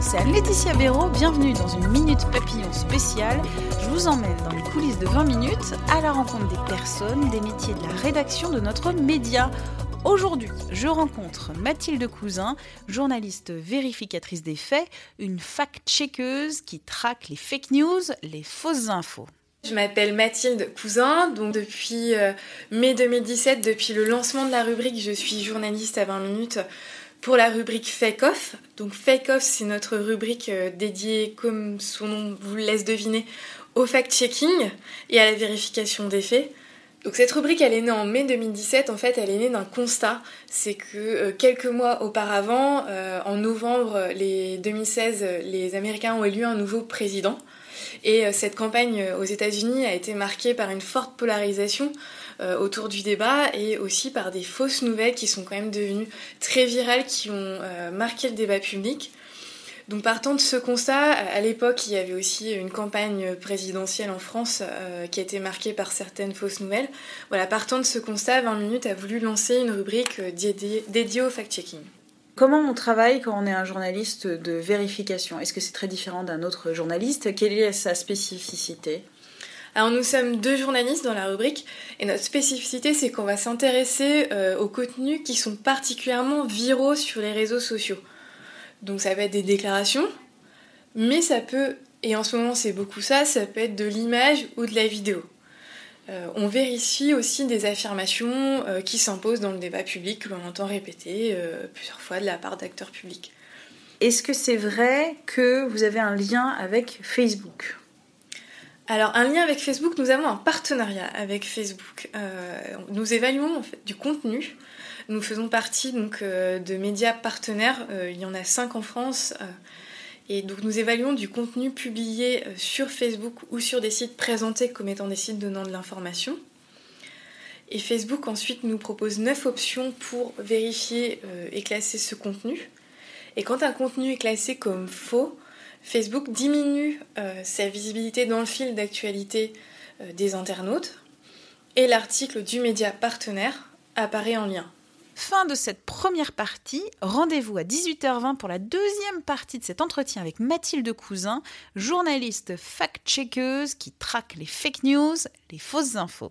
c'est Laetitia Béraud, bienvenue dans une Minute Papillon spéciale. Je vous emmène dans les coulisses de 20 minutes à la rencontre des personnes, des métiers de la rédaction de notre média. Aujourd'hui, je rencontre Mathilde Cousin, journaliste vérificatrice des faits, une fact-checkeuse qui traque les fake news, les fausses infos. Je m'appelle Mathilde Cousin, donc depuis euh, mai 2017, depuis le lancement de la rubrique, je suis journaliste à 20 minutes pour la rubrique Fake Off. Donc Fake Off, c'est notre rubrique euh, dédiée, comme son nom vous laisse deviner, au fact-checking et à la vérification des faits. Donc cette rubrique, elle est née en mai 2017. En fait, elle est née d'un constat. C'est que euh, quelques mois auparavant, euh, en novembre les 2016, les Américains ont élu un nouveau président. Et cette campagne aux États-Unis a été marquée par une forte polarisation euh, autour du débat et aussi par des fausses nouvelles qui sont quand même devenues très virales, qui ont euh, marqué le débat public. Donc partant de ce constat, à l'époque il y avait aussi une campagne présidentielle en France euh, qui a été marquée par certaines fausses nouvelles. Voilà, partant de ce constat, 20 minutes a voulu lancer une rubrique dédiée, au fact-checking. Comment on travaille quand on est un journaliste de vérification? Est-ce que c'est très différent d'un autre journaliste? Quelle est sa spécificité? Alors nous sommes deux journalistes dans la rubrique et notre spécificité c'est qu'on va s'intéresser euh, aux contenus qui sont particulièrement viraux sur les réseaux sociaux. Donc ça va être des déclarations, mais ça peut, et en ce moment c'est beaucoup ça, ça peut être de l'image ou de la vidéo. Euh, on vérifie aussi des affirmations euh, qui s'imposent dans le débat public que l'on entend répéter plusieurs fois de la part d'acteurs publics. Est-ce que c'est vrai que vous avez un lien avec Facebook? Alors, un lien avec Facebook, nous avons un partenariat avec Facebook. Euh, nous évaluons en fait, du contenu. Nous faisons partie donc euh, de médias partenaires. Euh, il y en a cinq en France. Nous évaluons du contenu publié sur Facebook ou sur des sites présentés comme étant des sites donnant de l'information. Facebook ensuite nous propose neuf options pour vérifier et classer ce contenu. Et quand un contenu est classé comme faux, Facebook diminue euh, sa visibilité dans le fil d'actualité euh, des internautes et l'article du média partenaire apparaît en lien. Fin de cette première partie, rendez-vous à 18h20 pour la deuxième partie de cet entretien avec Mathilde Cousin, journaliste fact-checkeuse qui traque les fake news, les fausses infos.